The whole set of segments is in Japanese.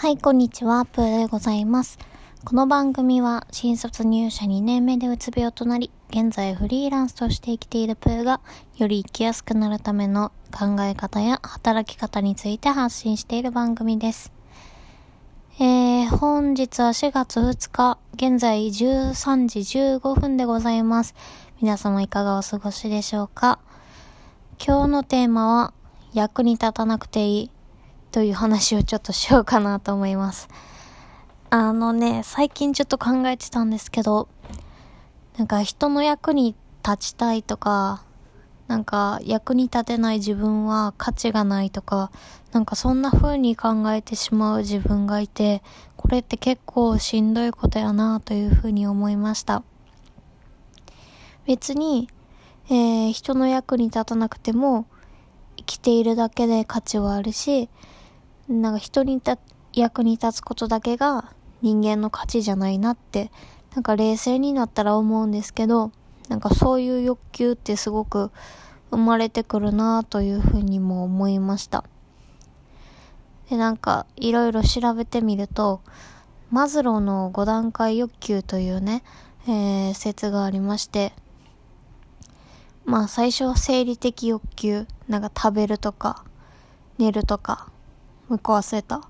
はい、こんにちは、プーでございます。この番組は、新卒入社2年目でうつ病となり、現在フリーランスとして生きているプーが、より生きやすくなるための考え方や働き方について発信している番組です。えー、本日は4月2日、現在13時15分でございます。皆様いかがお過ごしでしょうか？今日のテーマは、役に立たなくていいという話をちょっとしようかなと思います。あのね、最近ちょっと考えてたんですけど、なんか人の役に立ちたいとか、なんか役に立てない自分は価値がないとか、なんかそんな風に考えてしまう自分がいて、これって結構しんどいことやなという風に思いました。別に、えー、人の役に立たなくても、生きているだけで価値はあるし、なんか人にた役に立つことだけが人間の価値じゃないなって、なんか冷静になったら思うんですけど、なんかそういう欲求ってすごく生まれてくるなというふうにも思いました。で、なんかいろいろ調べてみると、マズローの5段階欲求というね、えー、説がありまして、まあ最初は生理的欲求、なんか食べるとか、寝るとか、もう一個忘れた。も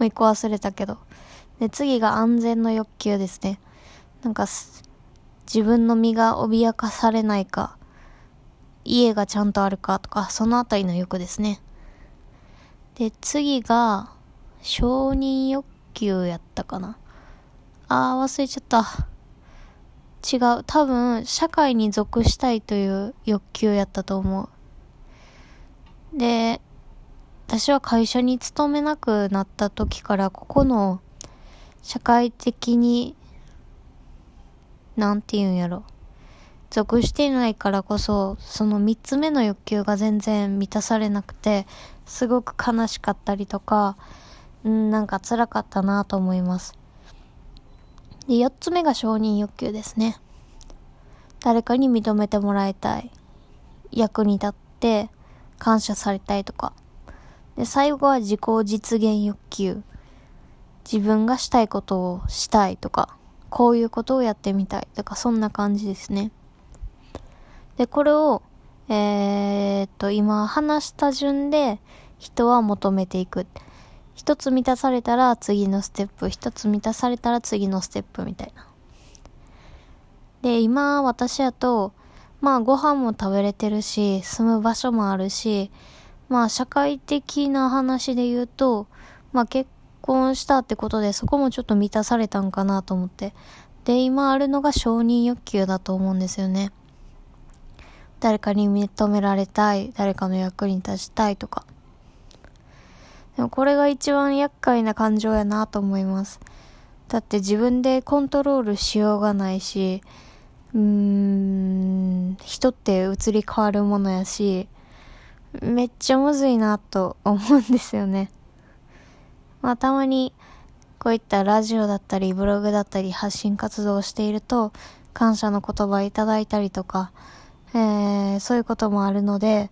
う一個忘れたけど。で、次が安全の欲求ですね。なんか自分の身が脅かされないか、家がちゃんとあるかとか、そのあたりの欲ですね。で、次が、承認欲求やったかな。あー、忘れちゃった。違う。多分、社会に属したいという欲求やったと思う。で、私は会社に勤めなくなった時から、ここの社会的に、なんて言うんやろ。属していないからこそ、その三つ目の欲求が全然満たされなくて、すごく悲しかったりとか、うん、なんか辛かったなと思います。で、四つ目が承認欲求ですね。誰かに認めてもらいたい。役に立って感謝されたいとか。で、最後は自己実現欲求。自分がしたいことをしたいとか、こういうことをやってみたいとか、そんな感じですね。で、これを、えー、っと、今話した順で人は求めていく。一つ満たされたら次のステップ、一つ満たされたら次のステップみたいな。で、今私やと、まあご飯も食べれてるし、住む場所もあるし、まあ社会的な話で言うと、まあ結婚したってことでそこもちょっと満たされたんかなと思って。で、今あるのが承認欲求だと思うんですよね。誰かに認められたい、誰かの役に立ちたいとか。でもこれが一番厄介な感情やなと思います。だって自分でコントロールしようがないし、うーん、人って移り変わるものやし、めっちゃむずいなと思うんですよね。まあたまにこういったラジオだったりブログだったり発信活動をしていると感謝の言葉いただいたりとか、えー、そういうこともあるので、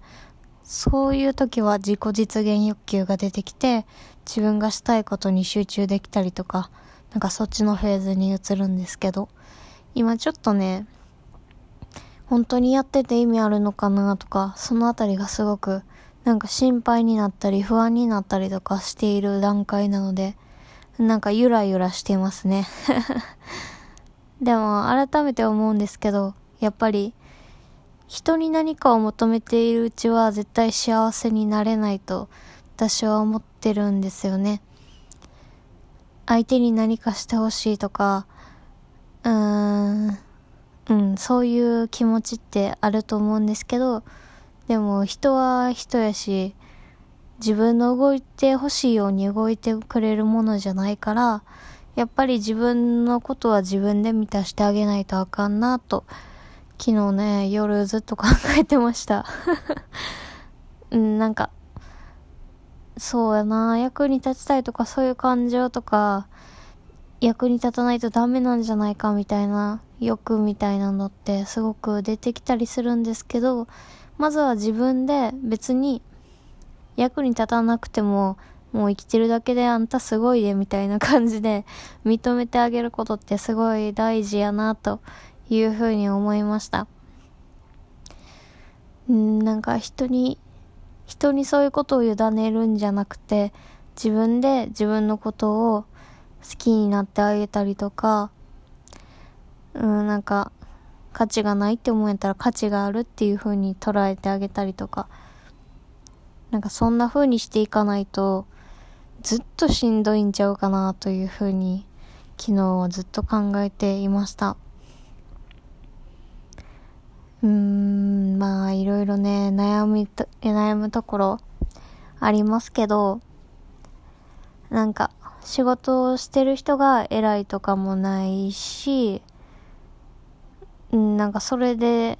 そういう時は自己実現欲求が出てきて、自分がしたいことに集中できたりとか、なんかそっちのフェーズに移るんですけど、今ちょっとね、本当にやってて意味あるのかなとか、そのあたりがすごく、なんか心配になったり不安になったりとかしている段階なので、なんかゆらゆらしていますね。でも改めて思うんですけど、やっぱり人に何かを求めているうちは絶対幸せになれないと私は思ってるんですよね。相手に何かしてほしいとか、うーん、うん、そういう気持ちってあると思うんですけど、でも人は人やし、自分の動いてほしいように動いてくれるものじゃないから、やっぱり自分のことは自分で満たしてあげないとあかんなと、昨日ね、夜ずっと考えてました。うん、なんか、そうやな、役に立ちたいとかそういう感情とか、役に立たないとダメなんじゃないかみたいな欲みたいなのってすごく出てきたりするんですけど、まずは自分で別に役に立たなくてももう生きてるだけであんたすごいでみたいな感じで 認めてあげることってすごい大事やなというふうに思いました。ん、なんか人に、人にそういうことを委ねるんじゃなくて、自分で自分のことを好きになってあげたりとか、うん、なんか価値がないって思えたら価値があるっていう風に捉えてあげたりとか、なんかそんな風にしていかないと、ずっとしんどいんちゃうかなという風に昨日はずっと考えていました。うーん、まあいろいろね、悩みと、悩むところありますけど、なんか仕事をしてる人が偉いとかもないし、なんかそれで、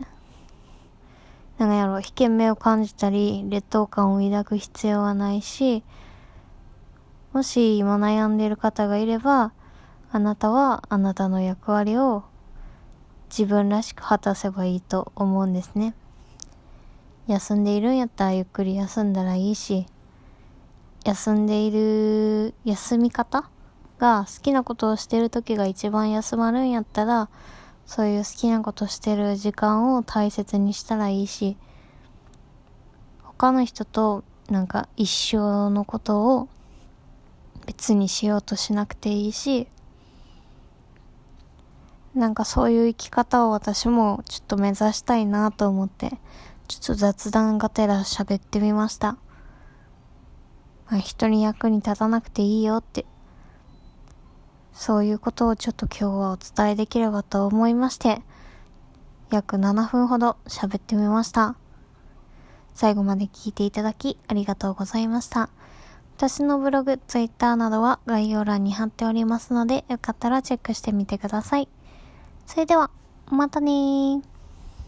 なんやろう、危険目を感じたり、劣等感を抱く必要はないし、もし今悩んでいる方がいれば、あなたはあなたの役割を自分らしく果たせばいいと思うんですね。休んでいるんやったらゆっくり休んだらいいし、休んでいる休み方が好きなことをしてる時が一番休まるんやったら、そういう好きなことしてる時間を大切にしたらいいし、他の人となんか一生のことを別にしようとしなくていいし、なんかそういう生き方を私もちょっと目指したいなと思って、ちょっと雑談がてら喋ってみました。まあ、人に役に立たなくていいよって、そういうことをちょっと今日はお伝えできればと思いまして、約7分ほど喋ってみました。最後まで聞いていただきありがとうございました。私のブログ、ツイッターなどは概要欄に貼っておりますので、よかったらチェックしてみてください。それでは、またねー。